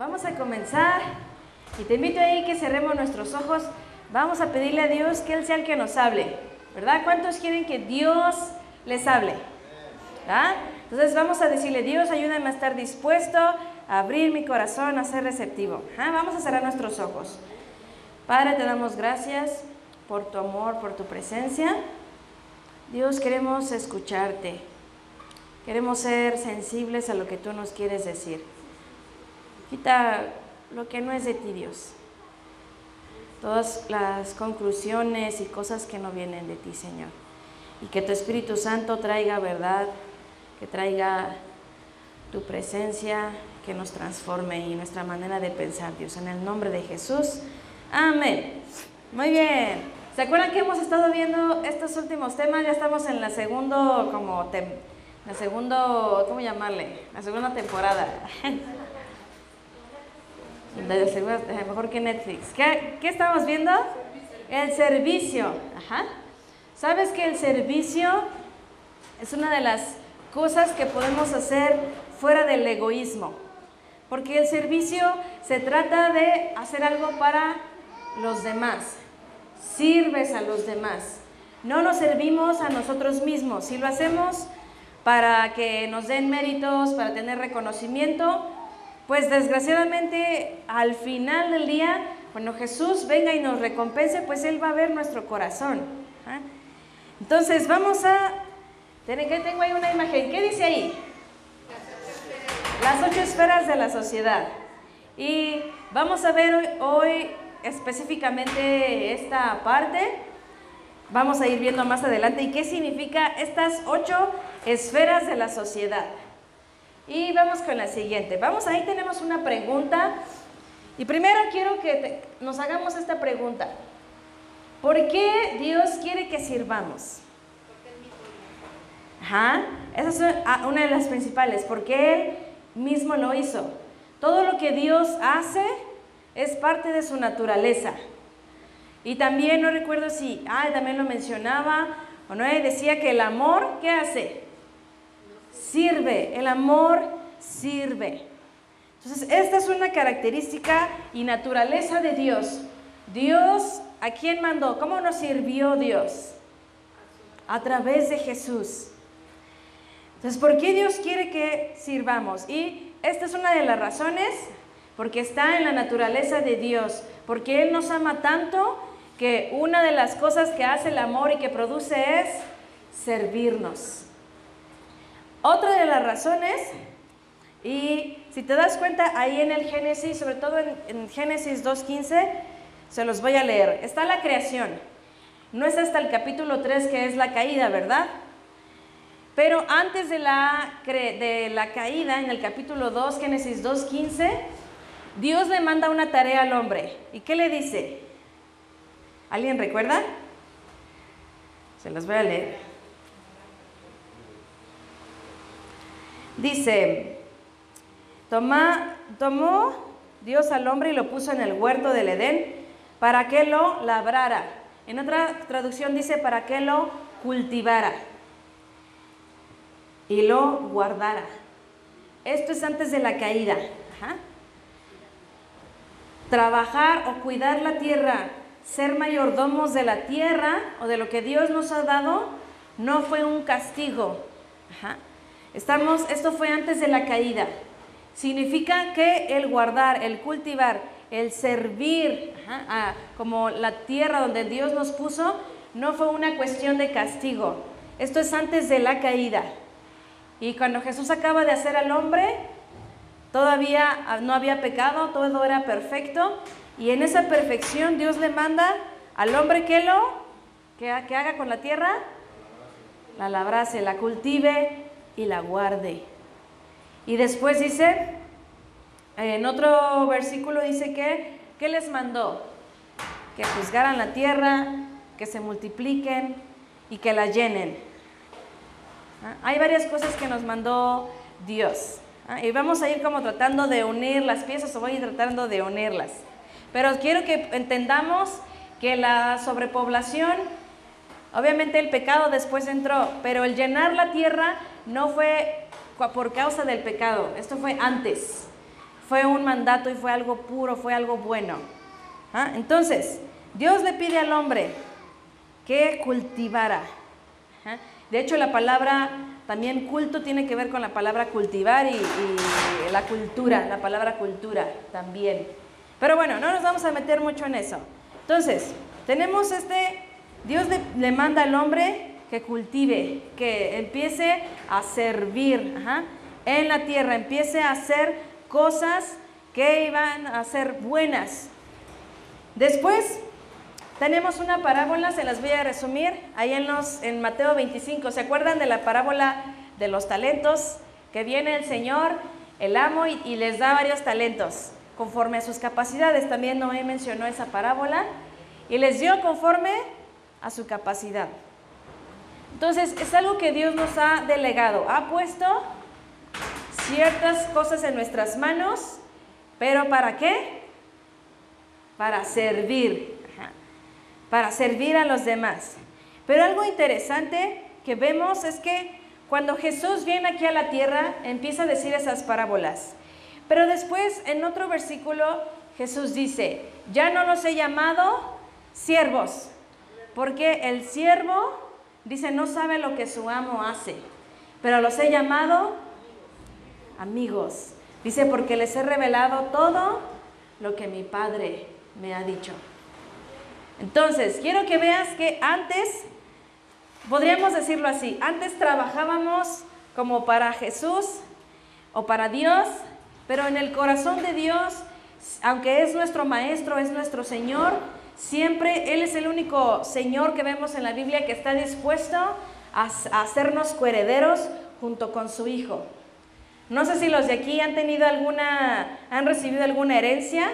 vamos a comenzar y te invito ahí que cerremos nuestros ojos. Vamos a pedirle a Dios que Él sea el que nos hable, ¿verdad? ¿Cuántos quieren que Dios les hable? ¿Ah? Entonces vamos a decirle, Dios, ayúdame a estar dispuesto a abrir mi corazón, a ser receptivo. ¿Ah? Vamos a cerrar nuestros ojos. Padre, te damos gracias por tu amor, por tu presencia. Dios, queremos escucharte. Queremos ser sensibles a lo que tú nos quieres decir. Quita lo que no es de ti, Dios. Todas las conclusiones y cosas que no vienen de ti, Señor. Y que tu Espíritu Santo traiga verdad, que traiga tu presencia, que nos transforme y nuestra manera de pensar, Dios. En el nombre de Jesús. Amén. Muy bien. ¿Se acuerdan que hemos estado viendo estos últimos temas? Ya estamos en la segundo, como, la segundo, ¿cómo llamarle? La segunda temporada. Eh, mejor que Netflix. ¿Qué, ¿Qué, estamos viendo? El servicio. Ajá. ¿Sabes que el servicio es una de las cosas que podemos hacer fuera del egoísmo? Porque el servicio se trata de hacer algo para los demás. Sirves a los demás. No nos servimos a nosotros mismos. Si lo hacemos para que nos den méritos, para tener reconocimiento, pues desgraciadamente al final del día, cuando Jesús venga y nos recompense, pues Él va a ver nuestro corazón. ¿ah? Entonces vamos a... que tengo ahí una imagen. ¿Qué dice ahí? Las ocho esferas de la sociedad. Y vamos a ver hoy específicamente esta parte. Vamos a ir viendo más adelante y qué significa estas ocho esferas de la sociedad. Y vamos con la siguiente. Vamos, ahí tenemos una pregunta. Y primero quiero que nos hagamos esta pregunta. ¿Por qué Dios quiere que sirvamos? Ajá, esa es ah, una de las principales, porque Él mismo lo hizo. Todo lo que Dios hace es parte de su naturaleza. Y también no recuerdo si, ah, también lo mencionaba, o no, decía que el amor, ¿qué hace? Sirve, el amor sirve. Entonces, esta es una característica y naturaleza de Dios. Dios, ¿a quién mandó? ¿Cómo nos sirvió Dios? A través de Jesús. Entonces, ¿por qué Dios quiere que sirvamos? Y esta es una de las razones, porque está en la naturaleza de Dios, porque Él nos ama tanto que una de las cosas que hace el amor y que produce es servirnos. Otra de las razones, y si te das cuenta ahí en el Génesis, sobre todo en, Génesis 2.15, se los voy a leer. Está la creación. No es hasta el capítulo 3 que es la caída, ¿verdad? Pero antes de la, de la caída, en el capítulo 2, Génesis 2.15, Dios le manda una tarea al hombre. ¿Y qué le dice? ¿Alguien recuerda? Se los voy a leer. Dice, tomó Dios al hombre y lo puso en el huerto del Edén para que lo labrara. En otra traducción dice para que lo cultivara y lo guardara. Esto es antes de la caída. Trabajar o cuidar la tierra, ser mayordomos de la tierra o de lo que Dios nos ha dado, no fue un castigo. Ajá. Estamos, esto fue antes de la caída. Significa que el guardar, el cultivar, el servir como la tierra donde Dios nos puso, no fue una cuestión de castigo. Esto es antes de la caída. Y cuando Jesús acaba de hacer al hombre, todavía no había pecado, todo era perfecto. Y en esa perfección Dios le manda al hombre que lo, que haga con la tierra, la labrase, la cultive, y la guarde. Y después dice, en otro versículo dice que, ¿qué les mandó? Que juzgaran la tierra, que se multipliquen y que la llenen. ¿Ah? Hay varias cosas que nos mandó Dios. ¿ah? Y vamos a ir como tratando de unir las piezas o voy a ir tratando de unirlas. Pero quiero que entendamos que la sobrepoblación, obviamente el pecado después entró, pero el llenar la tierra no fue por causa del pecado, esto fue antes. fue un mandato y fue algo puro, fue algo bueno. ¿Ah? Entonces, Dios le pide al hombre que cultivara. ¿Ah? De hecho, la palabra también culto tiene que ver con la palabra cultivar y, la cultura, la palabra cultura también. Pero bueno, no nos vamos a meter mucho en eso. Entonces, tenemos este, Dios le, manda al hombre que cultive, que empiece a servir en la tierra, empiece a hacer cosas que iban a ser buenas. Después tenemos una parábola, se las voy a resumir, ahí en, los, Mateo 25. ¿Se acuerdan de la parábola de los talentos? Que viene el Señor, el amo, y, y les da varios talentos conforme a sus capacidades. También Noé mencionó esa parábola y les dio conforme a su capacidad. Entonces, es algo que Dios nos ha delegado, ha puesto ciertas cosas en nuestras manos, pero ¿para qué? Para servir, para servir a los demás. Pero algo interesante que vemos es que cuando Jesús viene aquí a la tierra, empieza a decir esas parábolas. Pero después, en otro versículo, Jesús dice, ya no los he llamado siervos, porque el siervo, dice, no sabe lo que su amo hace, pero los he llamado amigos. Dice, porque les he revelado todo lo que mi Padre me ha dicho. Entonces, quiero que veas que antes, podríamos decirlo así, antes trabajábamos como para Jesús o para Dios, pero en el corazón de Dios, aunque es nuestro Maestro, es nuestro Señor, siempre Él es el único Señor que vemos en la Biblia que está dispuesto a, hacernos coherederos junto con su Hijo. No sé si los de aquí han tenido alguna, han recibido alguna herencia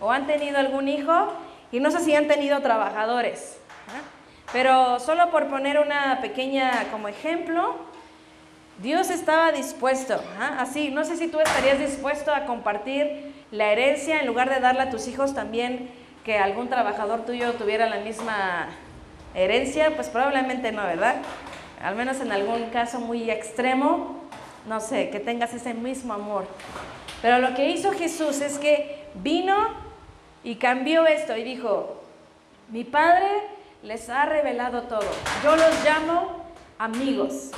o han tenido algún hijo y no sé si han tenido trabajadores. Pero solo por poner una pequeña como ejemplo, Dios estaba dispuesto, así, no sé si tú estarías dispuesto a compartir la herencia en lugar de darla a tus hijos también que algún trabajador tuyo tuviera la misma herencia, pues probablemente no, ¿verdad? Al menos en algún caso muy extremo, no sé, que tengas ese mismo amor. Pero lo que hizo Jesús es que vino y cambió esto y dijo, mi Padre les ha revelado todo. Yo los llamo amigos.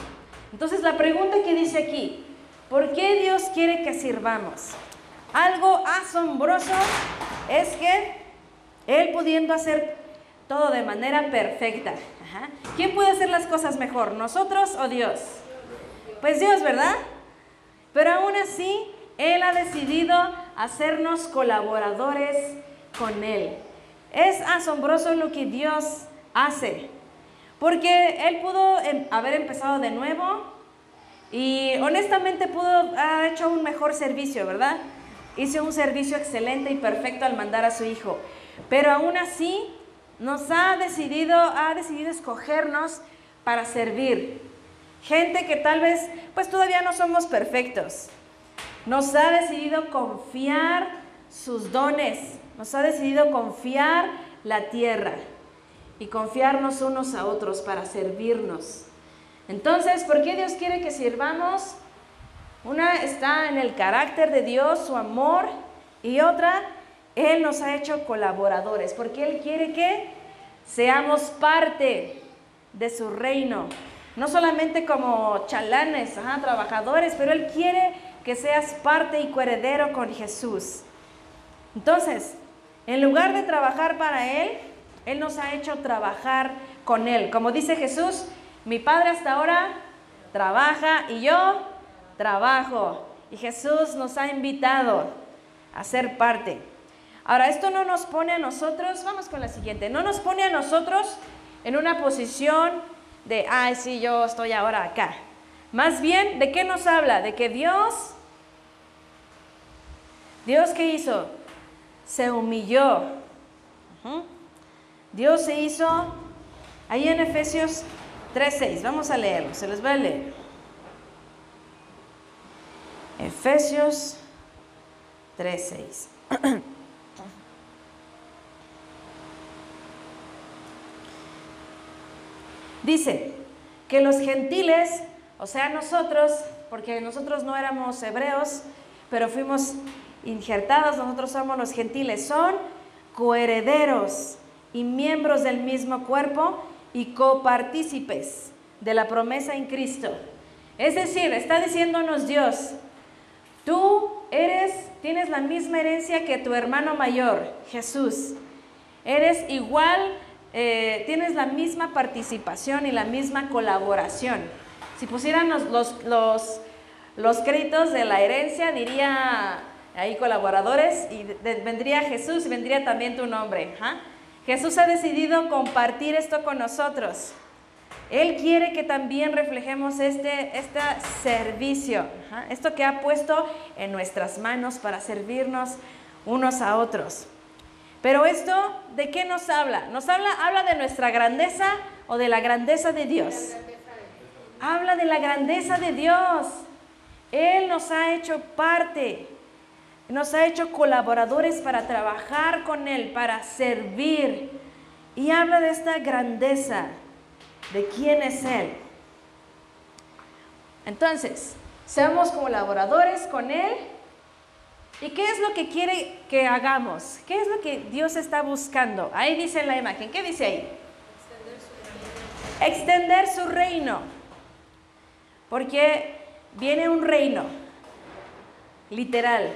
Entonces la pregunta que dice aquí, ¿por qué Dios quiere que sirvamos? Algo asombroso es que Él pudiendo hacer todo de manera perfecta. ¿Quién puede hacer las cosas mejor, nosotros o Dios? Pues Dios, ¿verdad? Pero aún así, Él ha decidido hacernos colaboradores con Él. Es asombroso lo que Dios hace, porque Él pudo em, haber empezado de nuevo y honestamente pudo haber hecho un mejor servicio, ¿verdad? Hizo un servicio excelente y perfecto al mandar a su Hijo, pero aún así nos ha decidido, ha decidido escogernos para servir. Gente que tal vez, pues todavía no somos perfectos. Nos ha decidido confiar sus dones, nos ha decidido confiar la tierra y confiarnos unos a otros para servirnos. Entonces, ¿por qué Dios quiere que sirvamos? Una está en el carácter de Dios, su amor, y otra, Él nos ha hecho colaboradores, porque Él quiere que seamos parte de su reino. No solamente como chalanes, trabajadores, pero Él quiere que seas parte y coheredero con Jesús. Entonces, en lugar de trabajar para Él, Él nos ha hecho trabajar con Él. Como dice Jesús, mi Padre hasta ahora trabaja y yo trabajo. Y Jesús nos ha invitado a ser parte. Ahora, esto no nos pone a nosotros, vamos con la siguiente, no nos pone a nosotros en una posición de, ay, sí, yo estoy ahora acá. Más bien, ¿de qué nos habla? De que Dios, Dios qué hizo? Se humilló. Dios se hizo, ahí en Efesios 3.6, vamos a leerlo, se les va a leer. Efesios 3.6. Dice que los gentiles, o sea nosotros, porque nosotros no éramos hebreos, pero fuimos injertados, nosotros somos los gentiles, son coherederos y miembros del mismo cuerpo y copartícipes de la promesa en Cristo. Es decir, está diciéndonos Dios, tú eres, tienes la misma herencia que tu hermano mayor, Jesús. Eres igual, eh, tienes la misma participación y la misma colaboración. Si pusieran los, los, los, créditos de la herencia, diría ahí colaboradores y vendría Jesús y vendría también tu nombre. Jesús ha decidido compartir esto con nosotros. Él quiere que también reflejemos este, este servicio, esto que ha puesto en nuestras manos para servirnos unos a otros. Pero esto, ¿de qué nos habla? ¿Nos habla, habla de nuestra grandeza o de la grandeza de Dios? Habla de la grandeza de Dios. Él nos ha hecho parte, nos ha hecho colaboradores para trabajar con Él, para servir. Y habla de esta grandeza de quién es Él. Entonces, seamos colaboradores con Él. ¿Y qué es lo que quiere que hagamos? ¿Qué es lo que Dios está buscando? Ahí dice la imagen. ¿Qué dice ahí? Extender su reino. Porque viene un reino, literal.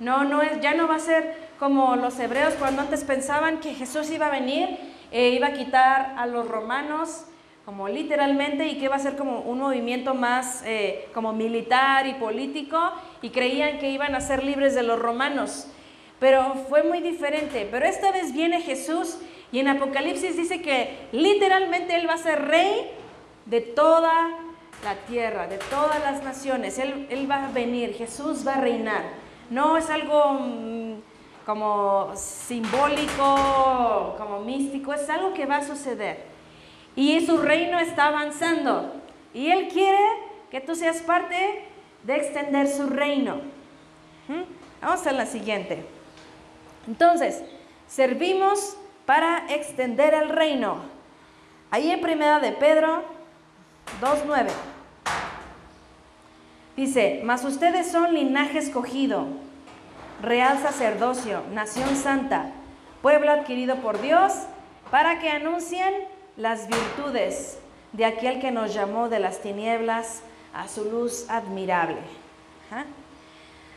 No, no es, ya no va a ser como los hebreos cuando antes pensaban que Jesús iba a venir e iba a quitar a los romanos como literalmente, y que va a ser como un movimiento más eh, como militar y político, y creían que iban a ser libres de los romanos. Pero fue muy diferente. Pero esta vez viene Jesús y en Apocalipsis dice que literalmente Él va a ser rey de toda la tierra, de todas las naciones. Él, él va a venir, Jesús va a reinar. No es algo mm, como simbólico, como místico, es algo que va a suceder. Y su reino está avanzando. Y Él quiere que tú seas parte de extender su reino. ¿Mm? Vamos a la siguiente. Entonces, servimos para extender el reino. Ahí en primera de Pedro 2.9. Dice, mas ustedes son linaje escogido, real sacerdocio, nación santa, pueblo adquirido por Dios, para que anuncien las virtudes de aquel que nos llamó de las tinieblas a su luz admirable.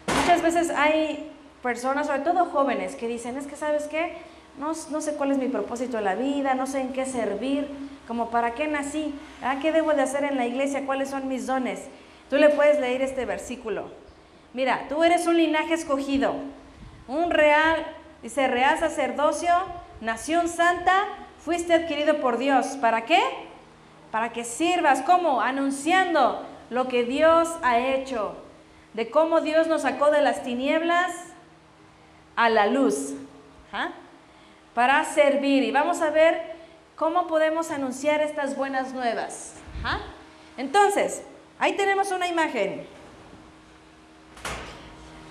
Muchas veces hay personas, sobre todo jóvenes, que dicen, es que sabes qué, no, no, sé cuál es mi propósito en la vida, no sé en qué servir, como para qué nací, ¿Ah? qué debo de hacer en la iglesia, cuáles son mis dones. Tú le puedes leer este versículo. Mira, tú eres un linaje escogido, un real, dice, real sacerdocio, nación santa, Fuiste adquirido por Dios. ¿Para qué? Para que sirvas. ¿Cómo? Anunciando lo que Dios ha hecho. De cómo Dios nos sacó de las tinieblas a la luz. ¿Ah? Para servir. Y vamos a ver cómo podemos anunciar estas buenas nuevas. ¿Ah? Entonces, ahí tenemos una imagen.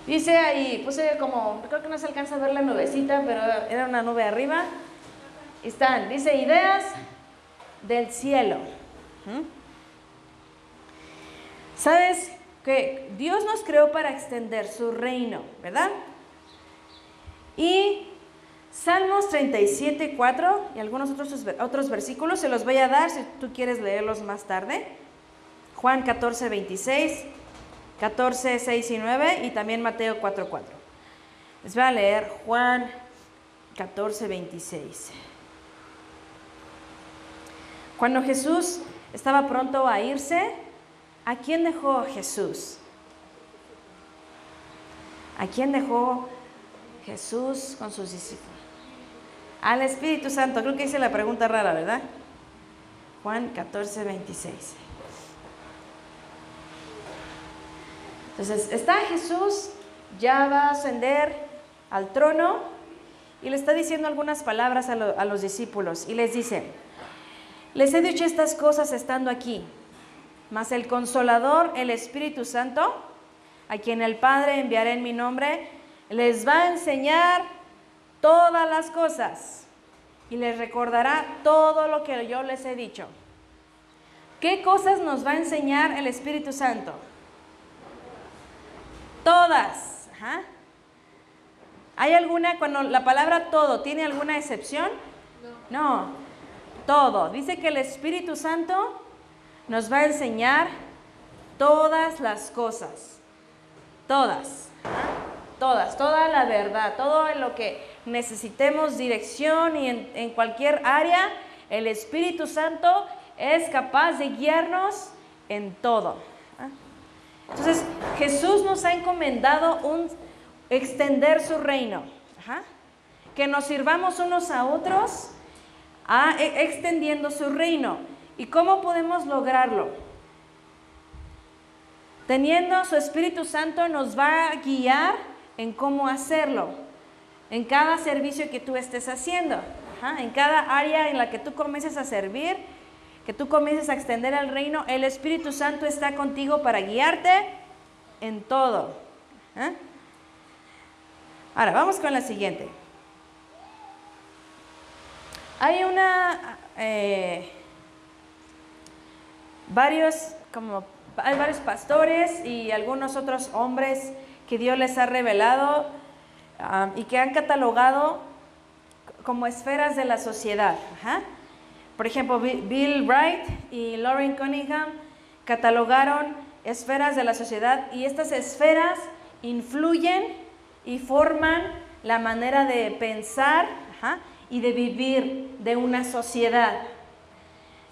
Dice ahí, puse como, creo que no se alcanza a ver la nubecita, pero era una nube arriba están, dice, ideas del cielo. ¿Mm? ¿Sabes que Dios nos creó para extender su reino, verdad? Y Salmos 37, 4 y algunos otros, otros versículos se los voy a dar si tú quieres leerlos más tarde. Juan 14, 26, 14, 6 y 9 y también Mateo 4, 4. Les voy a leer Juan 14, 26. Cuando Jesús estaba pronto a irse, ¿a quién dejó Jesús? ¿A quién dejó Jesús con sus discípulos? Al Espíritu Santo. Creo que hice la pregunta rara, ¿verdad? Juan 14, 26. Entonces, está Jesús, ya va a ascender al trono y le está diciendo algunas palabras a, a los discípulos y les dice, les he dicho estas cosas estando aquí, mas el consolador, el Espíritu Santo, a quien el Padre enviará en mi nombre, les va a enseñar todas las cosas y les recordará todo lo que yo les he dicho. ¿Qué cosas nos va a enseñar el Espíritu Santo? Todas. ¿Hay alguna, cuando la palabra todo, ¿tiene alguna excepción? No. Todo. Dice que el Espíritu Santo nos va a enseñar todas las cosas. Todas. Todas, toda la verdad, todo lo que necesitemos dirección y en, en cualquier área, el Espíritu Santo es capaz de guiarnos en todo. Entonces, Jesús nos ha encomendado un extender su reino, que nos sirvamos unos a otros e, extendiendo su reino. ¿Y cómo podemos lograrlo? Teniendo su Espíritu Santo nos va a guiar en cómo hacerlo, en cada servicio que tú estés haciendo, en cada área en la que tú comiences a servir, que tú comiences a extender el reino, el Espíritu Santo está contigo para guiarte en todo. Ahora, vamos con la siguiente. Hay una, eh, varios, como, hay varios pastores y algunos otros hombres que Dios les ha revelado y que han catalogado como esferas de la sociedad. Por ejemplo, Bill Wright y Lauren Cunningham catalogaron esferas de la sociedad y estas esferas influyen y forman la manera de pensar y de vivir de una sociedad.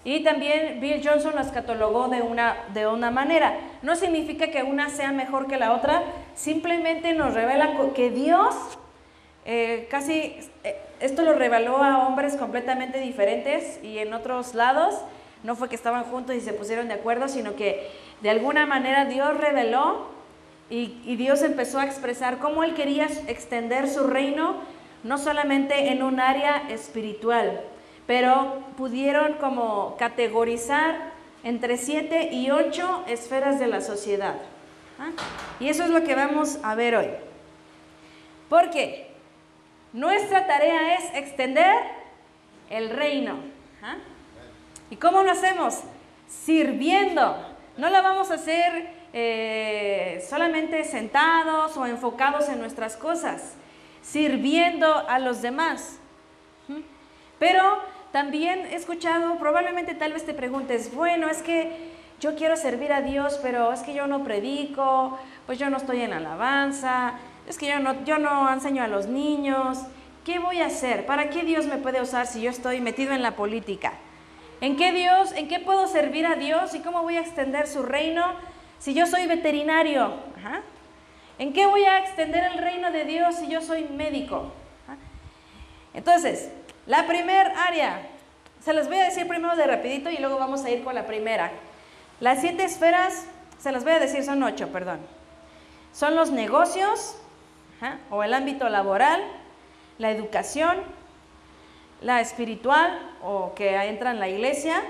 Y también Bill Johnson las catalogó de una, de una manera. No significa que una sea mejor que la otra, simplemente nos revela que Dios eh, casi, eh, esto lo reveló a hombres completamente diferentes y en otros lados, no fue que estaban juntos y se pusieron de acuerdo, sino que de alguna manera Dios reveló y, Dios empezó a expresar cómo Él quería extender su reino, no solamente en un área espiritual, pero pudieron como categorizar entre siete y ocho esferas de la sociedad. ¿ah? Y eso es lo que vamos a ver hoy. Porque nuestra tarea es extender el reino. ¿ah? ¿Y cómo lo hacemos? Sirviendo. No lo vamos a hacer eh, solamente sentados o enfocados en nuestras cosas, sirviendo a los demás. Pero también he escuchado, probablemente tal vez te preguntes, bueno, es que yo quiero servir a Dios, pero es que yo no predico, pues yo no estoy en alabanza, es que yo no, yo no enseño a los niños. ¿Qué voy a hacer? ¿Para qué Dios me puede usar si yo estoy metido en la política? ¿En qué Dios, en qué puedo servir a Dios y cómo voy a extender su reino si yo soy veterinario, ¿en qué voy a extender el reino de Dios si yo soy médico? Entonces, la primera área, se las voy a decir primero de rapidito y luego vamos a ir con la primera. Las siete esferas, se las voy a decir, son ocho, perdón. Son los negocios o el ámbito laboral, la educación, la espiritual o que entra en la iglesia,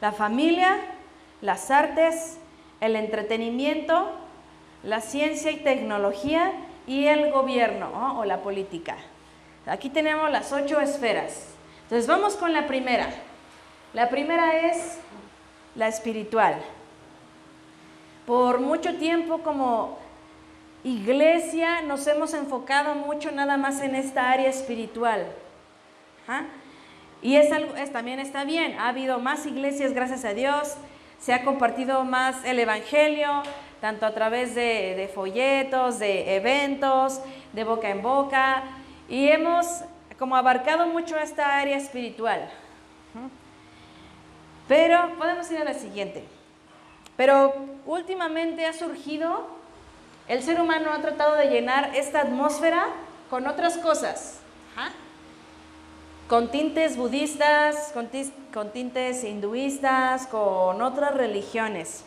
la familia, las artes, el entretenimiento, la ciencia y tecnología y el gobierno o la política. Aquí tenemos las ocho esferas. Entonces vamos con la primera. La primera es la espiritual. Por mucho tiempo como iglesia nos hemos enfocado mucho nada más en esta área espiritual. ¿Ah? Y es también está bien. Ha habido más iglesias, gracias a Dios, se ha compartido más el Evangelio, tanto a través de, folletos, de eventos, de boca en boca, y hemos como abarcado mucho esta área espiritual. Pero podemos ir a la siguiente. Pero últimamente ha surgido, el ser humano ha tratado de llenar esta atmósfera con otras cosas con tintes budistas, con, tintes hinduistas, con otras religiones,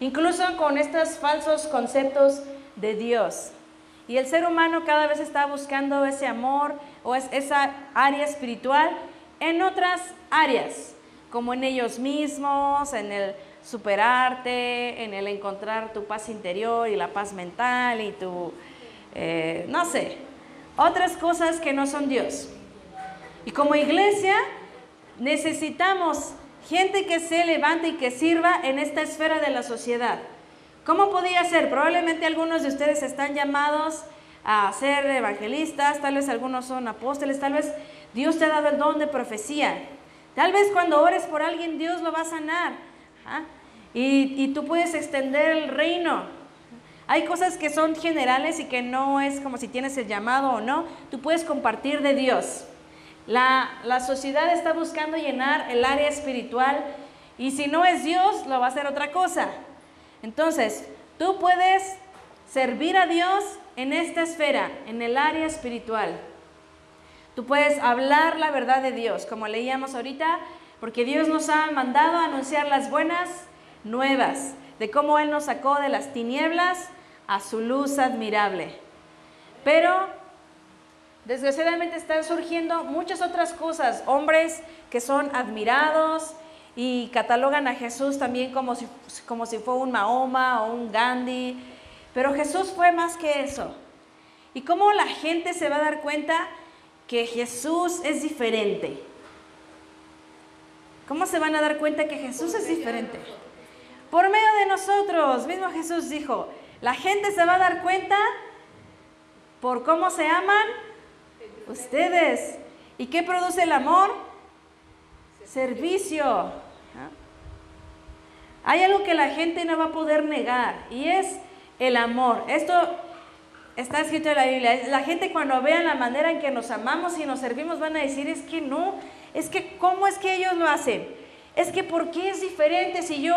incluso con estos falsos conceptos de Dios. Y el ser humano cada vez está buscando ese amor o esa área espiritual en otras áreas, como en ellos mismos, en el superarte, en el encontrar tu paz interior y la paz mental y tu, eh, no sé, otras cosas que no son Dios. Y como iglesia necesitamos gente que se levante y que sirva en esta esfera de la sociedad. ¿Cómo podía ser? Probablemente algunos de ustedes están llamados a ser evangelistas, tal vez algunos son apóstoles, tal vez Dios te ha dado el don de profecía. Tal vez cuando ores por alguien Dios lo va a sanar. Y, y tú puedes extender el reino. Hay cosas que son generales y que no es como si tienes el llamado o no. Tú puedes compartir de Dios. La, sociedad está buscando llenar el área espiritual y si no es Dios, lo va a hacer otra cosa. Entonces, tú puedes servir a Dios en esta esfera, en el área espiritual. Tú puedes hablar la verdad de Dios, como leíamos ahorita, porque Dios nos ha mandado a anunciar las buenas nuevas de cómo Él nos sacó de las tinieblas a su luz admirable. Pero desgraciadamente están surgiendo muchas otras cosas, hombres que son admirados y catalogan a Jesús también como si, como si fue un Mahoma o un Gandhi, pero Jesús fue más que eso. ¿Y cómo la gente se va a dar cuenta que Jesús es diferente? ¿Cómo se van a dar cuenta que Jesús es diferente? Por medio de nosotros, mismo Jesús dijo, la gente se va a dar cuenta por cómo se aman ustedes. ¿Y qué produce el amor? Servicio. Hay algo que la gente no va a poder negar y es el amor. Esto está escrito en la Biblia. La gente cuando vean la manera en que nos amamos y nos servimos van a decir, es que no, es que ¿cómo es que ellos lo hacen? Es que ¿por qué es diferente si yo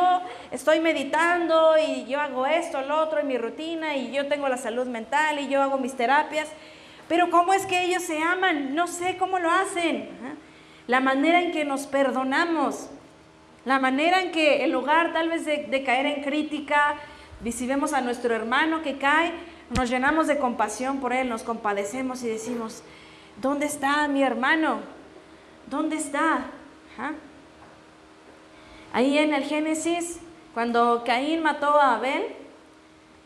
estoy meditando y yo hago esto, lo otro en mi rutina y yo tengo la salud mental y yo hago mis terapias? Pero ¿cómo es que ellos se aman? No sé cómo lo hacen. La manera en que nos perdonamos, la manera en que en lugar tal vez de, caer en crítica, si a nuestro hermano que cae, nos llenamos de compasión por él, nos compadecemos y decimos, ¿dónde está mi hermano? ¿Dónde está? Ahí en el Génesis, cuando Caín mató a Abel,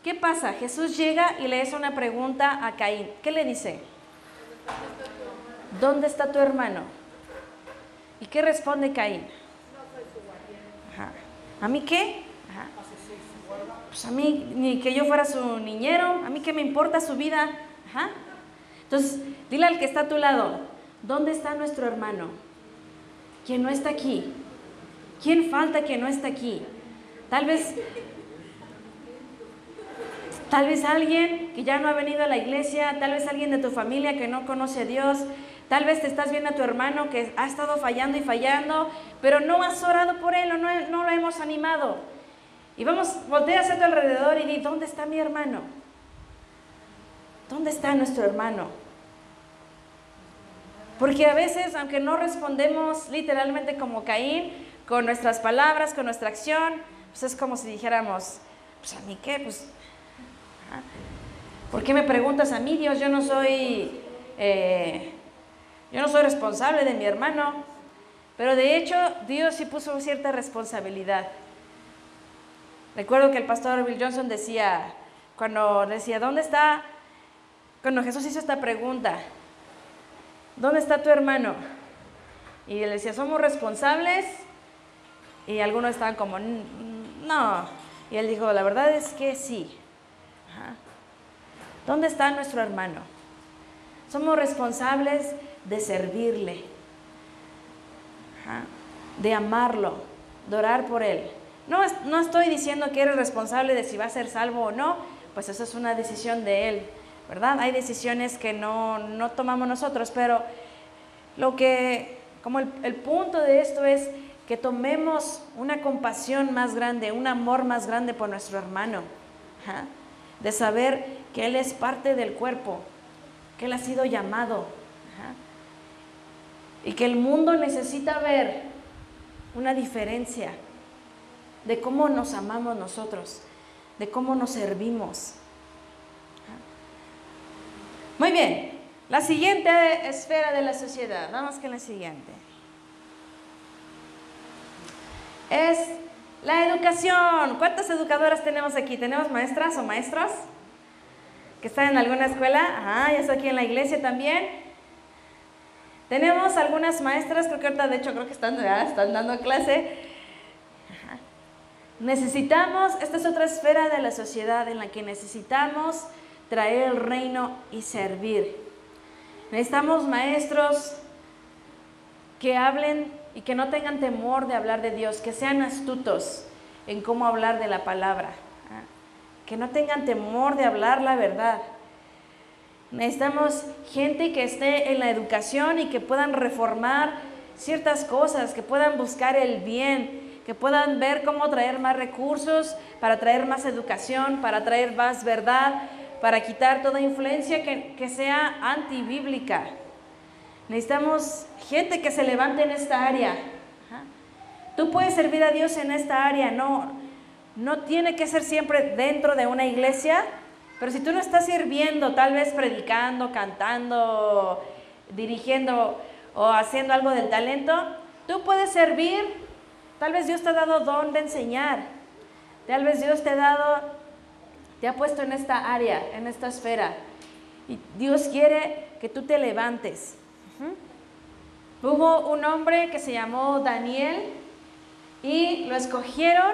¿qué pasa? Jesús llega y le hace una pregunta a Caín. ¿Qué le dice? ¿Dónde está tu hermano? ¿Y qué responde Caín? ¿A mí qué? pues a mí ni que yo fuera su niñero, a mí qué me importa su vida. Entonces, dile al que está a tu lado, ¿dónde está nuestro hermano? ¿Quién no está aquí? ¿Quién falta que no está aquí? Tal vez, tal vez alguien que ya no ha venido a la iglesia, tal vez alguien de tu familia que no conoce a Dios, tal vez te estás viendo a tu hermano que ha estado fallando y fallando, pero no has orado por él o no, lo hemos animado. Y vamos, voltea hacia tu alrededor y di, ¿dónde está mi hermano? ¿Dónde está nuestro hermano? Porque a veces, aunque no respondemos literalmente como Caín, con nuestras palabras, con nuestra acción, pues es como si dijéramos, pues a mí qué, pues, ¿por qué me preguntas a mí, Dios? Yo no soy, eh, yo no soy responsable de mi hermano. Pero de hecho, Dios sí puso cierta responsabilidad. Recuerdo que el pastor Bill Johnson decía, cuando decía, ¿dónde está? Cuando Jesús hizo esta pregunta, ¿dónde está tu hermano? Y él decía, ¿somos responsables? Y algunos estaban como, no. Y él dijo, la verdad es que sí. ¿Dónde está nuestro hermano? Somos responsables de servirle, de amarlo, de orar por él. No, no estoy diciendo que eres responsable de si va a ser salvo o no, pues eso es una decisión de él, ¿verdad? Hay decisiones que no, no tomamos nosotros, pero lo que, como el, el punto de esto es que tomemos una compasión más grande, un amor más grande por nuestro hermano, de saber que él es parte del cuerpo, que él ha sido llamado, y que el mundo necesita ver una diferencia de cómo nos amamos nosotros, de cómo nos servimos. Muy bien, la siguiente esfera de la sociedad, vamos con la siguiente. Es la educación. ¿Cuántas educadoras tenemos aquí? ¿Tenemos maestras o maestros que están en alguna escuela? Ah, ya está aquí en la iglesia también. Tenemos algunas maestras, creo que ahorita de hecho creo que están, están dando clase Necesitamos, esta es otra esfera de la sociedad en la que necesitamos traer el reino y servir. Necesitamos maestros que hablen y que no tengan temor de hablar de Dios, que sean astutos en cómo hablar de la palabra, ¿ah? que no tengan temor de hablar la verdad. Necesitamos gente que esté en la educación y que puedan reformar ciertas cosas, que puedan buscar el bien, que puedan ver cómo traer más recursos para traer más educación, para traer más verdad, para quitar toda influencia que, que sea antibíblica. Necesitamos gente que se levante en esta área. Tú puedes servir a Dios en esta área, no, no tiene que ser siempre dentro de una iglesia, pero si tú no estás sirviendo, tal vez predicando, cantando, dirigiendo o haciendo algo del talento, tú puedes servir. Tal vez Dios te ha dado don de enseñar. Tal vez Dios te ha dado, te ha puesto en esta área, en esta esfera. Y Dios quiere que tú te levantes. Hubo un hombre que se llamó Daniel y lo escogieron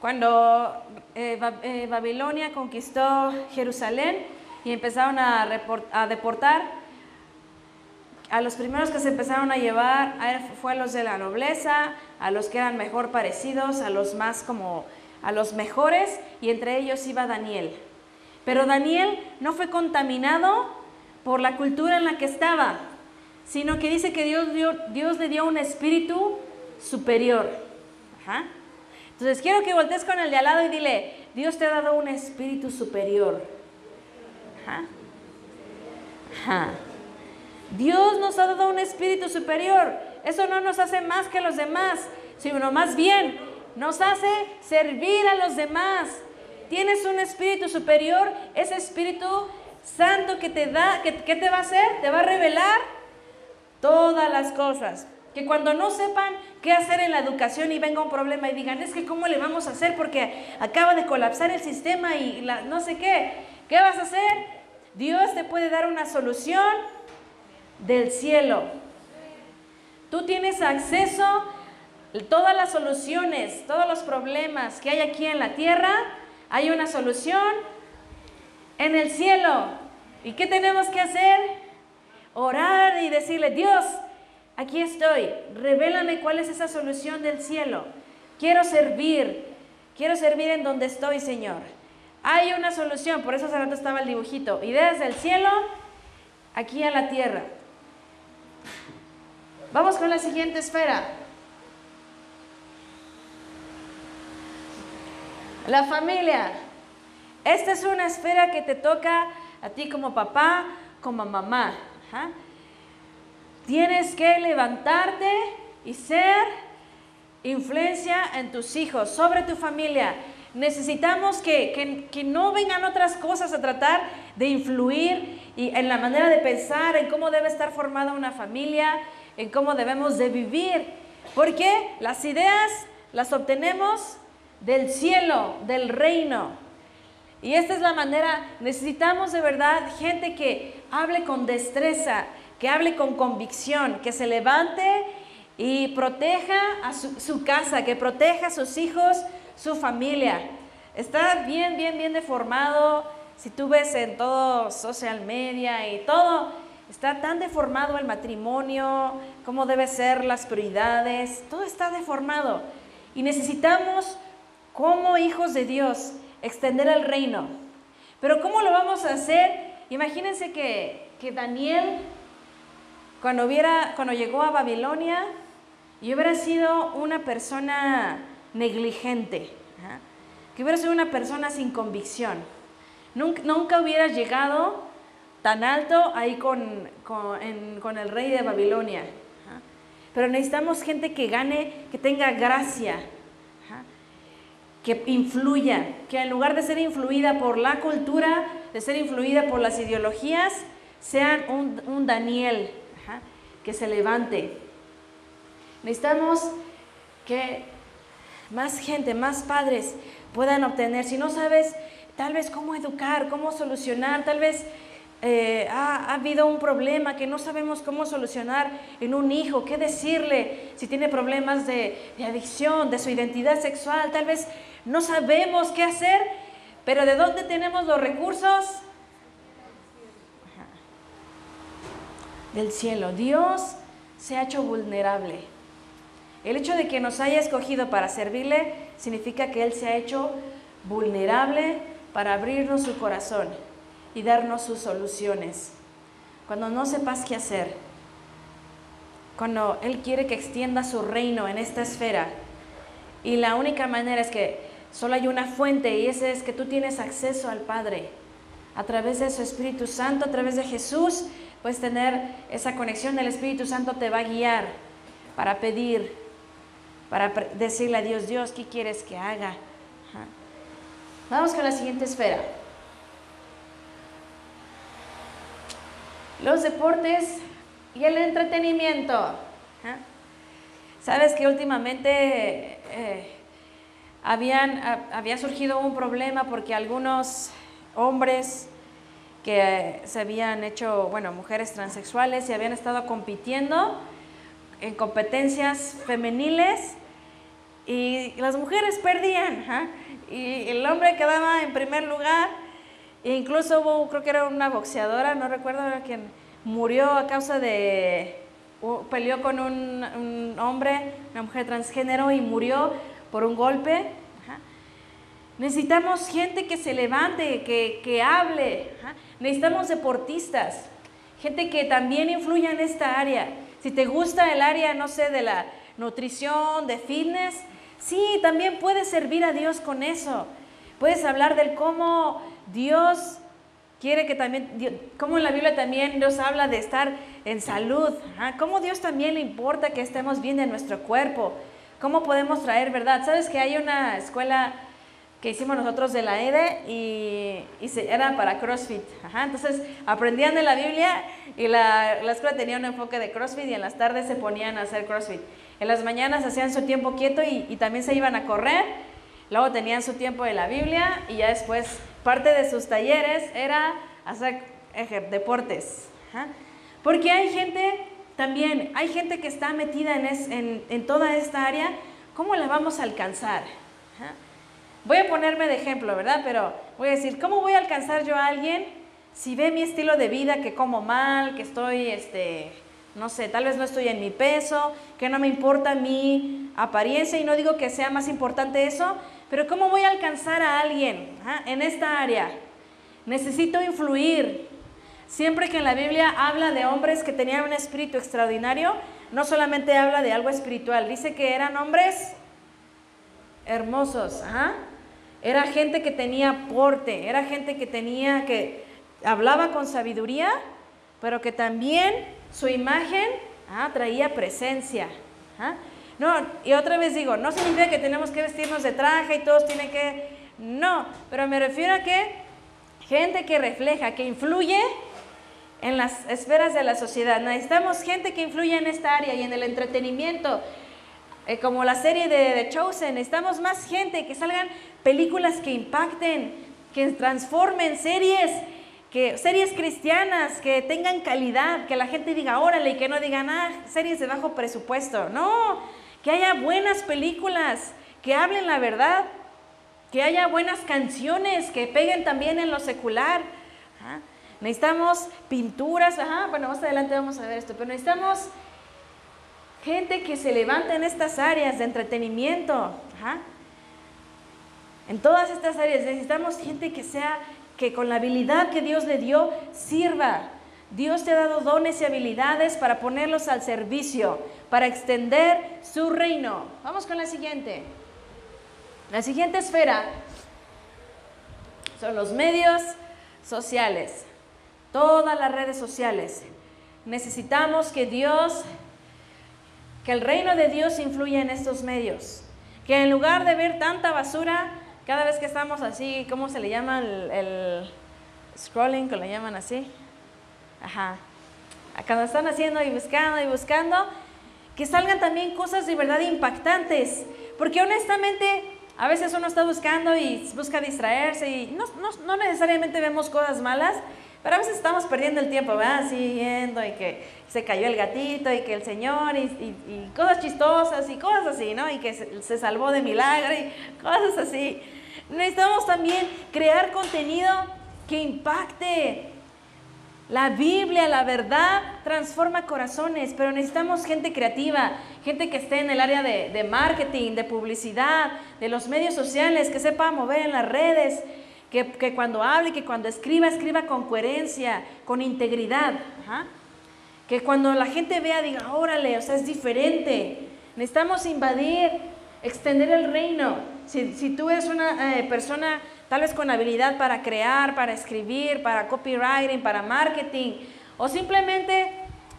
cuando eh, eh, Babilonia conquistó Jerusalén y empezaron a, deportar. A los primeros que se empezaron a llevar fue a los de la nobleza, a los que eran mejor parecidos, a los más como a los mejores y entre ellos iba Daniel. Pero Daniel no fue contaminado por la cultura en la que estaba sino que dice que Dios, Dios le dio un espíritu superior. Entonces quiero que voltees con el de al lado y dile, Dios te ha dado un espíritu superior. Dios nos ha dado un espíritu superior. Eso no nos hace más que los demás, sino más bien nos hace servir a los demás. Tienes un espíritu superior, ese espíritu santo que te da, ¿qué te va a hacer? Te va a revelar todas las cosas. Que cuando no sepan qué hacer en la educación y venga un problema y digan, es que cómo le vamos a hacer porque acaba de colapsar el sistema y la, no sé qué, ¿qué vas a hacer? Dios te puede dar una solución del cielo. Tú tienes acceso a todas las soluciones, todos los problemas que hay aquí en la tierra, hay una solución en el cielo. ¿Y qué tenemos que hacer? Orar y decirle, Dios, aquí estoy, revélame cuál es esa solución del cielo. Quiero servir, quiero servir en donde estoy, Señor. Hay una solución, por eso hace rato estaba el dibujito. Ideas del cielo, aquí a la tierra. Vamos con la siguiente esfera. La familia. Esta es una esfera que te toca a ti como papá, como mamá. Tienes que levantarte y ser influencia en tus hijos, sobre tu familia. Necesitamos que, no vengan otras cosas a tratar de influir y en la manera de pensar, en cómo debe estar formada una familia, en cómo debemos de vivir. Porque las ideas las obtenemos del cielo, del reino. Y esta es la manera, necesitamos de verdad gente que hable con destreza, que hable con convicción, que se levante y proteja a su, casa, que proteja a sus hijos, su familia. Está bien, bien, bien deformado. Si tú ves en todo social media y todo, está tan deformado el matrimonio, cómo deben ser las prioridades, todo está deformado. Y necesitamos, como hijos de Dios, extender el reino. Pero ¿cómo lo vamos a hacer? Imagínense que, Daniel, cuando, hubiera, cuando llegó a Babilonia, hubiera sido una persona negligente, que hubiera sido una persona sin convicción. Nunca, nunca hubiera llegado tan alto ahí con, con el rey de Babilonia. Pero necesitamos gente que gane, que tenga gracia, que influya, que en lugar de ser influida por la cultura, de ser influida por las ideologías, sean un, Daniel que se levante. Necesitamos que más gente, más padres puedan obtener. Si no sabes tal vez cómo educar, cómo solucionar, tal vez eh, ha, habido un problema que no sabemos cómo solucionar en un hijo, qué decirle si tiene problemas de, de adicción, de su identidad sexual, tal vez no sabemos qué hacer, pero ¿de dónde tenemos los recursos? Del cielo. Dios se ha hecho vulnerable. El hecho de que nos haya escogido para servirle significa que Él se ha hecho vulnerable para abrirnos su corazón y darnos sus soluciones. Cuando no sepas qué hacer, cuando Él quiere que extienda su reino en esta esfera, y la única manera es que solo hay una fuente y esa es que tú tienes acceso al Padre a través de su Espíritu Santo, a través de Jesús, puedes tener esa conexión. El Espíritu Santo te va a guiar para pedir, para decirle a Dios, Dios, ¿qué quieres que haga? Vamos con la siguiente esfera. Los deportes y el entretenimiento. Sabes que últimamente eh, habían, había surgido un problema porque algunos hombres que se habían hecho, bueno, mujeres transexuales y habían estado compitiendo en competencias femeniles y las mujeres perdían y el hombre quedaba en primer lugar. E incluso creo que era una boxeadora, no recuerdo quién, murió a causa de, peleó con un, un hombre, una mujer transgénero y murió por un golpe Necesitamos gente que se levante, que, hable. Necesitamos deportistas, gente que también influya en esta área. Si te gusta el área, no sé, de la nutrición, de fitness, sí, también puedes servir a Dios con eso. Puedes hablar del cómo Dios quiere que también, cómo en la Biblia también Dios habla de estar en salud, cómo Dios también le importa que estemos bien en nuestro cuerpo, cómo podemos traer verdad. ¿Sabes que hay una escuela que hicimos nosotros de la EDE y, se, era para CrossFit. entonces aprendían de la Biblia y la, la, escuela tenía un enfoque de CrossFit y en las tardes se ponían a hacer CrossFit. En las mañanas hacían su tiempo quieto y, también se iban a correr. Luego tenían su tiempo de la Biblia y ya después parte de sus talleres era hacer deportes. Porque hay gente también, hay gente que está metida en, en, en toda esta área. ¿Cómo la vamos a alcanzar? Voy a ponerme de ejemplo, ¿verdad? Pero voy a decir, ¿cómo voy a alcanzar yo a alguien si ve mi estilo de vida, que como mal, que estoy, este, no sé, tal vez no estoy en mi peso, que no me importa mi apariencia y no digo que sea más importante eso, pero ¿cómo voy a alcanzar a alguien en esta área? Necesito influir. Siempre que en la Biblia habla de hombres que tenían un espíritu extraordinario, no solamente habla de algo espiritual, dice que eran hombres hermosos. Era gente que tenía porte, era gente que tenía, que hablaba con sabiduría, pero que también su imagen traía presencia. No, y otra vez digo, no significa que tenemos que vestirnos de traje y todos tienen que... No, pero me refiero a que gente que refleja, que influye en las esferas de la sociedad. Necesitamos gente que influya en esta área y en el entretenimiento, eh, como la serie de The Chosen, necesitamos más gente, que salgan películas que impacten, que transformen series, que, series cristianas, que tengan calidad, que la gente diga, órale, y que no digan, ah, series de bajo presupuesto. No, que haya buenas películas, que hablen la verdad, que haya buenas canciones, que peguen también en lo secular. Necesitamos pinturas, bueno, más adelante vamos a ver esto, pero necesitamos gente que se levanta en estas áreas de entretenimiento. En todas estas áreas necesitamos gente que sea, que con la habilidad que Dios le dio, sirva. Dios te ha dado dones y habilidades para ponerlos al servicio, para extender su reino. Vamos con la siguiente. La siguiente esfera son los medios sociales, todas las redes sociales. Necesitamos que Dios que el reino de Dios influya en estos medios. Que en lugar de ver tanta basura, cada vez que estamos así, ¿cómo se le llama? El, scrolling, que le llaman así. Ajá. Cuando están haciendo y buscando y buscando, que salgan también cosas de verdad impactantes. Porque honestamente, a veces uno está buscando y busca distraerse y no, no, no necesariamente vemos cosas malas, pero a veces estamos perdiendo el tiempo, ¿verdad? Siguiendo y que se cayó el gatito y que el Señor y, cosas chistosas y cosas así, ¿no? Y que se, salvó de milagro y cosas así. Necesitamos también crear contenido que impacte. La Biblia, la verdad, transforma corazones, pero necesitamos gente creativa, gente que esté en el área de, marketing, de publicidad, de los medios sociales, que sepa mover en las redes, que, cuando hable, que cuando escriba, escriba con coherencia, con integridad. Que cuando la gente vea, diga, órale, o sea, es diferente. Necesitamos invadir, extender el reino. Si, tú eres una eh, persona tal vez con habilidad para crear, para escribir, para copywriting, para marketing, o simplemente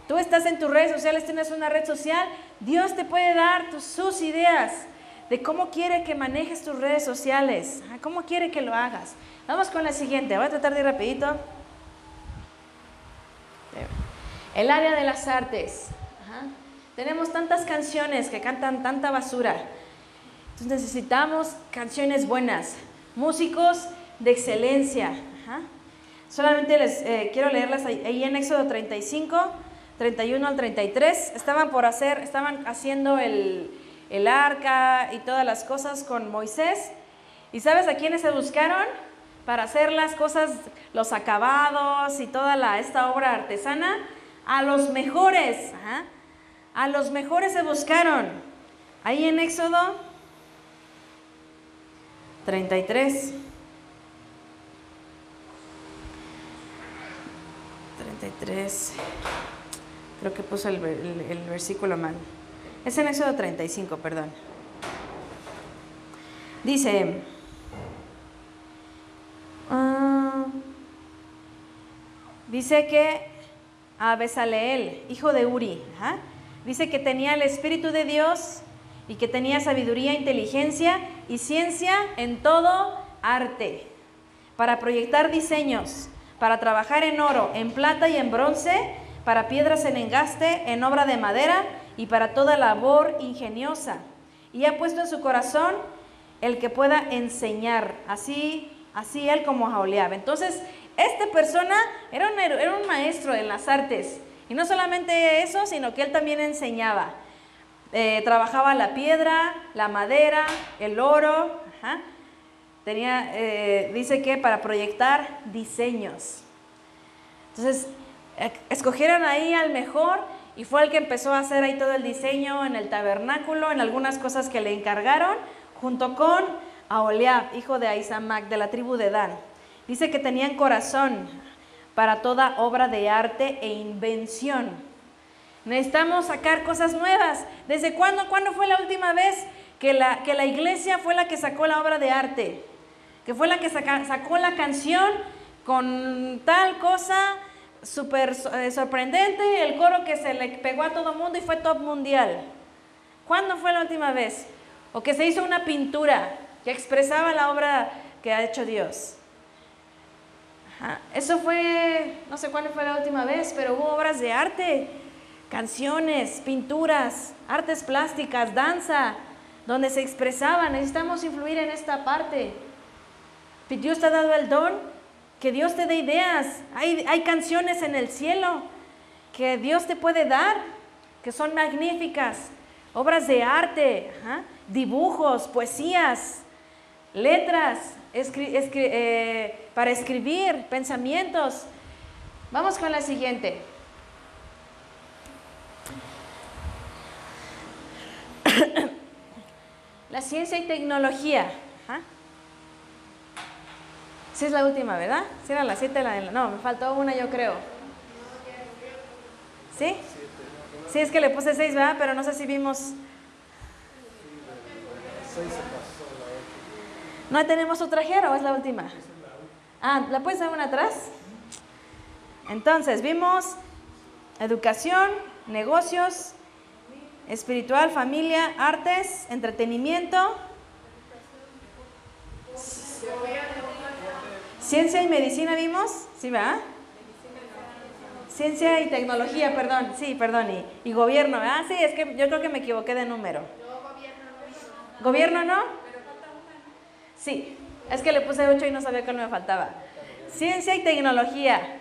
tú estás en tus redes sociales, tienes una red social, Dios te puede dar sus ideas de cómo quiere que manejes tus redes sociales, cómo quiere que lo hagas. Vamos con la siguiente, voy a tratar de ir rapidito. El área de las artes. Tenemos tantas canciones que cantan tanta basura. Entonces necesitamos canciones buenas músicos de excelencia. Solamente les eh, quiero leerlas ahí, en Éxodo 35, 31 al 33. Estaban por hacer, estaban haciendo el, el arca y todas las cosas con Moisés. ¿Y sabes a quiénes se buscaron? Para hacer las cosas, los acabados y toda la, esta obra artesana. A los mejores. A los mejores se buscaron. Ahí en Éxodo 33. 33. Creo que puso el, versículo mal. Es en Éxodo 35, perdón. Dice, ah, dice que a Besaleel, hijo de Uri, dice que tenía el Espíritu de Dios y que tenía sabiduría, inteligencia y ciencia en todo arte, para proyectar diseños, para trabajar en oro, en plata y en bronce, para piedras en engaste, en obra de madera y para toda labor ingeniosa. Y ha puesto en su corazón el que pueda enseñar, así, así él como Jaoleab. Entonces, esta persona era un, era un maestro en las artes. Y no solamente eso, sino que él también enseñaba. Eh, trabajaba la piedra, la madera, el oro. Eh, dice que para proyectar diseños. Entonces, eh, escogieron ahí al mejor y fue el que empezó a hacer ahí todo el diseño en el tabernáculo, en algunas cosas que le encargaron, junto con Aoliab, hijo de Aizamac, de la tribu de Dan. Dice que tenían corazón para toda obra de arte e invención. Necesitamos sacar cosas nuevas. ¿Desde cuándo? ¿Cuándo fue la última vez que la, que la iglesia fue la que sacó la obra de arte? Que fue la que sacó la canción con tal cosa súper eh, sorprendente, el coro que se le pegó a todo mundo y fue top mundial. ¿Cuándo fue la última vez? O que se hizo una pintura que expresaba la obra que ha hecho Dios. Eso fue, no sé cuándo fue la última vez, pero hubo obras de arte canciones, pinturas, artes plásticas, danza, donde se expresaba. Necesitamos influir en esta parte. Dios te ha dado el don, que Dios te dé ideas. Hay, hay canciones en el cielo que Dios te puede dar, que son magníficas. Obras de arte, dibujos, poesías, letras eh, para escribir, pensamientos. Vamos con la siguiente. la ciencia y tecnología. Sí es la última, ¿verdad? Sí era la 7 la, No, me faltó una yo creo. ¿Sí? Sí, es que le puse 6, ¿verdad? Pero no sé si vimos... ¿No tenemos otra jera o es la última? Ah, ¿la puedes dar una atrás? Entonces, vimos educación, negocios, espiritual, familia, artes, entretenimiento, ciencia y medicina vimos, ¿sí va? Ciencia y tecnología, perdón, sí, perdón, y, gobierno, ah, sí, es que yo creo que me equivoqué de número. ¿Gobierno no? Sí, es que le puse 8 y no sabía cuál me faltaba. Ciencia y tecnología.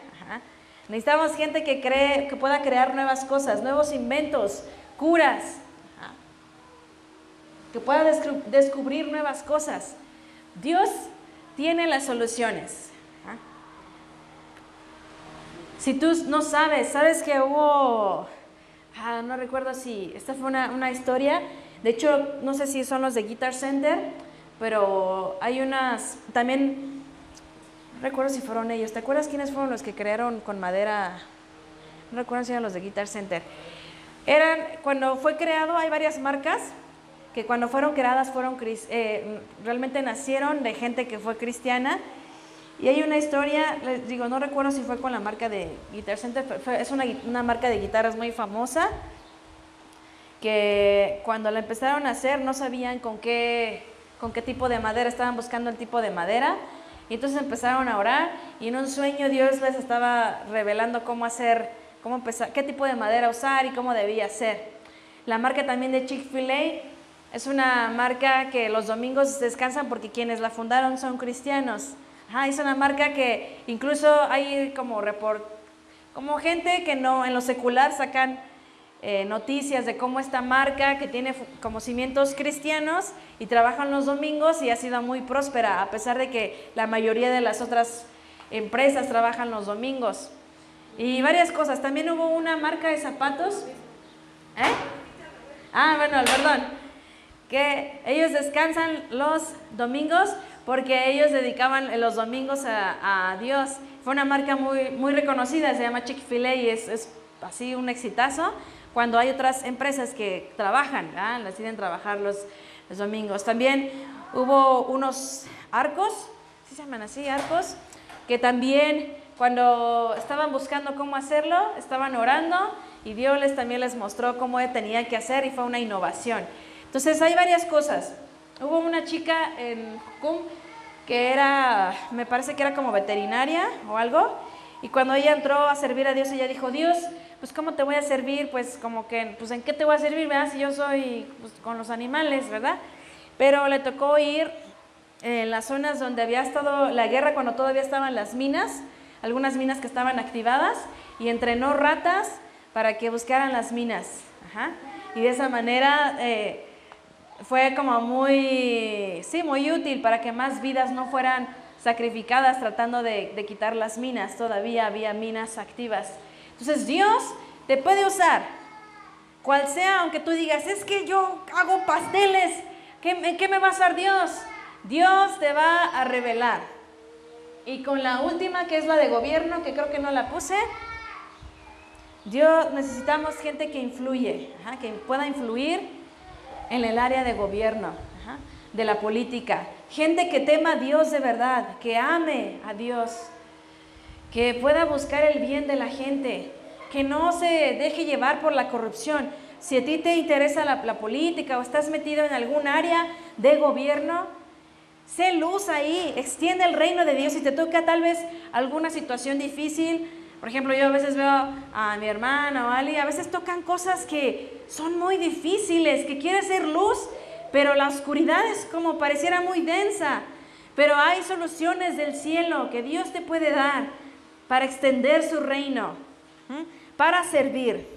Necesitamos gente que cree, que pueda crear nuevas cosas, nuevos inventos, curas, que pueda descubrir nuevas cosas. Dios tiene las soluciones. Si tú no sabes, sabes que hubo, ah, no recuerdo si, esta fue una, una historia, de hecho, no sé si son los de Guitar Center, pero hay unas, también, no recuerdo si fueron ellos, ¿te acuerdas quiénes fueron los que crearon con madera? No recuerdo si eran los de Guitar Center. Eran, cuando fue creado, hay varias marcas que cuando fueron creadas fueron, eh, realmente nacieron de gente que fue cristiana. Y hay una historia, les digo, no recuerdo si fue con la marca de Guitar Center, es una, una marca de guitarras muy famosa, que cuando la empezaron a hacer no sabían con qué con qué tipo de madera, estaban buscando el tipo de madera. Y entonces empezaron a orar y en un sueño Dios les estaba revelando cómo hacer, cómo empezar, qué tipo de madera usar y cómo debía ser. La marca también de Chick-fil-A es una marca que los domingos descansan porque quienes la fundaron son cristianos. es una marca que incluso hay como report, como gente que no en lo secular sacan eh, noticias de cómo esta marca que tiene como cimientos cristianos y trabajan los domingos y ha sido muy próspera, a pesar de que la mayoría de las otras empresas trabajan los domingos. Y varias cosas. También hubo una marca de zapatos. ¿Eh? Ah, bueno, perdón. Que ellos descansan los domingos porque ellos dedicaban los domingos a, Dios. Fue una marca muy, reconocida, se llama Chick-fil-A y es, así un exitazo cuando hay otras empresas que trabajan, deciden trabajar los, domingos. También hubo unos arcos, ¿sí se llaman así? Arcos, que también cuando estaban buscando cómo hacerlo, estaban orando y Dios les, también les mostró cómo tenía que hacer y fue una innovación. Entonces hay varias cosas. Hubo una chica en Jucum que era, me parece que era como veterinaria o algo, y cuando ella entró a servir a Dios, ella dijo, Dios, pues ¿cómo te voy a servir? Pues como que, pues ¿en qué te voy a servir? ¿verdad? Si yo soy pues, con los animales, ¿verdad? Pero le tocó ir en las zonas donde había estado la guerra, cuando todavía estaban las minas, algunas minas que estaban activadas, y entrenó ratas para que buscaran las minas. Y de esa manera eh, fue como muy, sí, muy útil para que más vidas no fueran sacrificadas tratando de, quitar las minas. Todavía había minas activas. Entonces Dios te puede usar, cual sea, aunque tú digas, es que yo hago pasteles, ¿qué, qué me va a hacer Dios? Dios te va a revelar. Y con la última, que es la de gobierno, que creo que no la puse, Dios necesitamos gente que influye, que pueda influir en el área de gobierno, de la política. Gente que tema a Dios de verdad, que ame a Dios que pueda buscar el bien de la gente, que no se deje llevar por la corrupción. Si a ti te interesa la, política o estás metido en algún área de gobierno, sé luz ahí, extiende el reino de Dios. Si te toca tal vez alguna situación difícil, por ejemplo, yo a veces veo a mi hermana o a Ali, a veces tocan cosas que son muy difíciles, que quiere ser luz, pero la oscuridad es como pareciera muy densa. Pero hay soluciones del cielo que Dios te puede dar para extender su reino, para servir.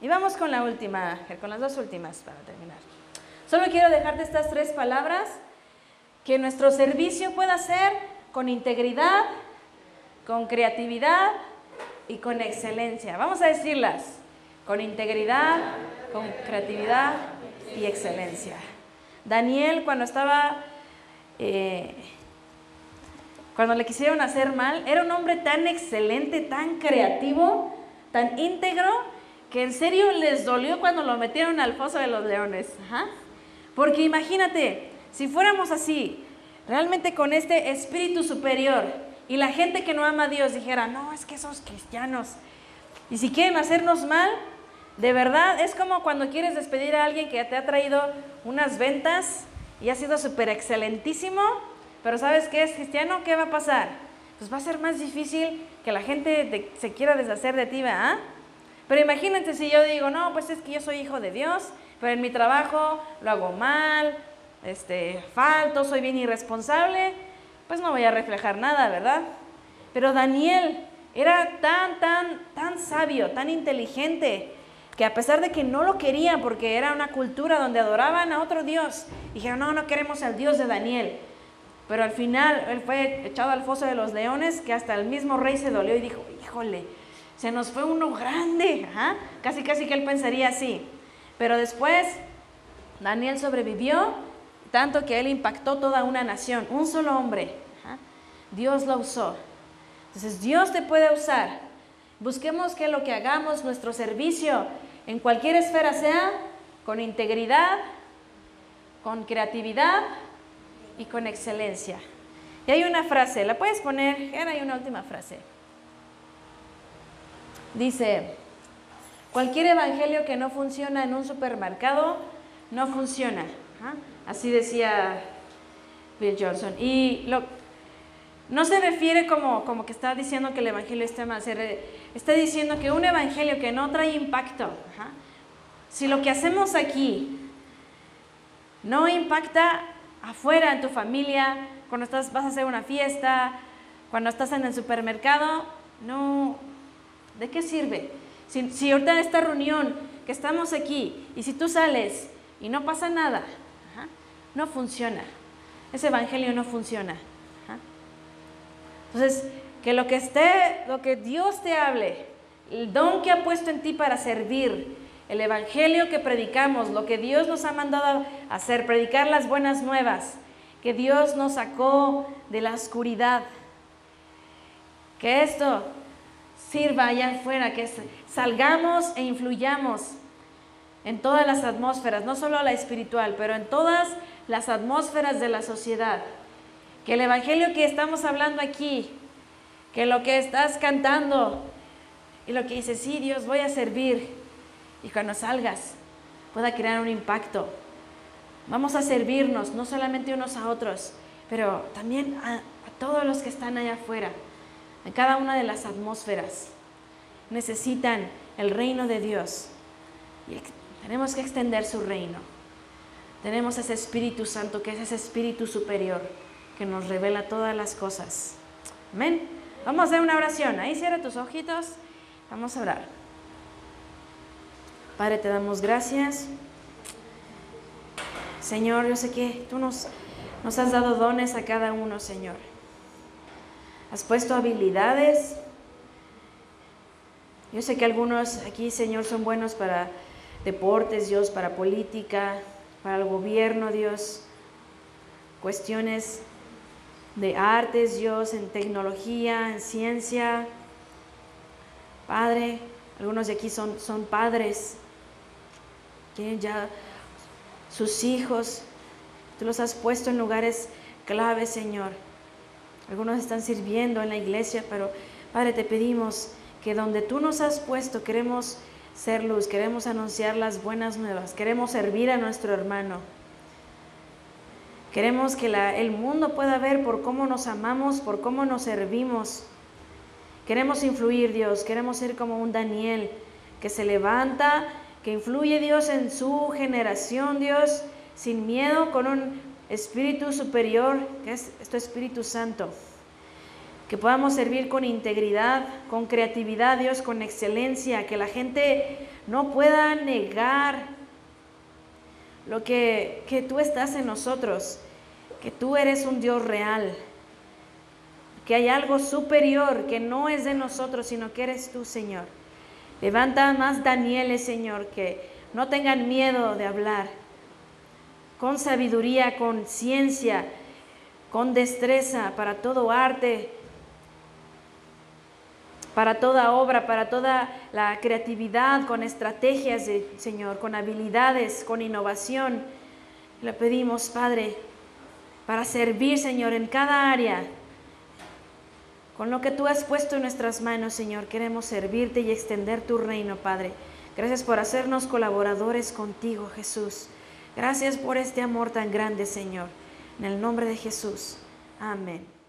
Y vamos con la última, con las dos últimas para terminar. Solo quiero dejarte estas tres palabras, que nuestro servicio pueda ser con integridad, con creatividad y con excelencia. Vamos a decirlas, con integridad, con creatividad y excelencia. Daniel cuando estaba eh, cuando le quisieron hacer mal, era un hombre tan excelente, tan creativo, tan íntegro, que en serio les dolió cuando lo metieron al foso de los leones. Porque imagínate, si fuéramos así, realmente con este espíritu superior, y la gente que no ama a Dios dijera, no, es que esos cristianos, y si quieren hacernos mal, de verdad es como cuando quieres despedir a alguien que te ha traído unas ventas y ha sido súper excelentísimo, pero ¿sabes qué es cristiano? ¿Qué va a pasar? Pues va a ser más difícil que la gente se quiera deshacer de ti, ¿verdad? Pero imagínate si yo digo, no, pues es que yo soy hijo de Dios, pero en mi trabajo lo hago mal, este, falto, soy bien irresponsable, pues no voy a reflejar nada, ¿verdad? Pero Daniel era tan, tan, tan sabio, tan inteligente, que a pesar de que no lo querían porque era una cultura donde adoraban a otro Dios, dijeron, no, no queremos al Dios de Daniel. Pero al final él fue echado al foso de los leones, que hasta el mismo rey se dolió y dijo, híjole, se nos fue uno grande, casi casi que él pensaría así. Pero después Daniel sobrevivió, tanto que él impactó toda una nación, un solo hombre. Dios lo usó. Entonces Dios te puede usar. Busquemos que lo que hagamos, nuestro servicio, en cualquier esfera sea con integridad, con creatividad y con excelencia. Y hay una frase, ¿la puedes poner? Hay una última frase. Dice, cualquier evangelio que no funciona en un supermercado, no funciona. Así decía Bill Johnson. Y lo, no se refiere como, que está diciendo que el evangelio está mal, está diciendo que un evangelio que no trae impacto, si lo que hacemos aquí no impacta afuera en tu familia, cuando estás, vas a hacer una fiesta, cuando estás en el supermercado, no, ¿de qué sirve? Si, si ahorita esta reunión que estamos aquí y si tú sales y no pasa nada, no funciona. Ese evangelio no funciona. Entonces, que lo que esté, lo que Dios te hable, el don que ha puesto en ti para servir, el evangelio que predicamos, lo que Dios nos ha mandado a hacer, predicar las buenas nuevas, que Dios nos sacó de la oscuridad. Que esto sirva allá afuera, que salgamos e influyamos en todas las atmósferas, no solo la espiritual, pero en todas las atmósferas de la sociedad. Que el Evangelio que estamos hablando aquí, que lo que estás cantando y lo que dices, sí, Dios, voy a servir, y cuando salgas pueda crear un impacto. Vamos a servirnos, no solamente unos a otros, pero también a, a todos los que están allá afuera, en cada una de las atmósferas. Necesitan el reino de Dios. Y tenemos que extender su reino. Tenemos ese Espíritu Santo que es ese Espíritu superior que nos revela todas las cosas. Amén. Vamos a hacer una oración. Ahí cierra tus ojitos. Vamos a orar. Padre, te damos gracias. Señor, yo sé que tú nos, has dado dones a cada uno, Señor. Has puesto habilidades. Yo sé que algunos aquí, Señor, son buenos para deportes, Dios, para política, para el gobierno, Dios, cuestiones de artes, Dios, en tecnología, en ciencia. Padre, algunos de aquí son, son padres, tienen ya sus hijos, tú los has puesto en lugares claves, Señor. Algunos están sirviendo en la iglesia, pero Padre, te pedimos que donde tú nos has puesto, queremos ser luz, queremos anunciar las buenas nuevas, queremos servir a nuestro hermano. Queremos que el mundo pueda ver por cómo nos amamos, por cómo nos servimos. Queremos influir, Dios, queremos ser como un Daniel que se levanta, que influye, Dios, en su generación, Dios, sin miedo, con un espíritu superior, que es tu Espíritu Santo que podamos servir con integridad, con creatividad, Dios, con excelencia, que la gente no pueda negar lo que, que tú estás en nosotros, que tú eres un Dios real, que hay algo superior que no es de nosotros, sino que eres tú, Señor. Levanta más Danieles, Señor, que no tengan miedo de hablar, con sabiduría, con ciencia, con destreza para todo arte, para toda obra, para toda la creatividad, con estrategias, Señor, con habilidades, con innovación. Le pedimos, Padre, para servir, Señor, en cada área. Con lo que tú has puesto en nuestras manos, Señor, queremos servirte y extender tu reino, Padre. Gracias por hacernos colaboradores contigo, Jesús. Gracias por este amor tan grande, Señor. En el nombre de Jesús. Amén.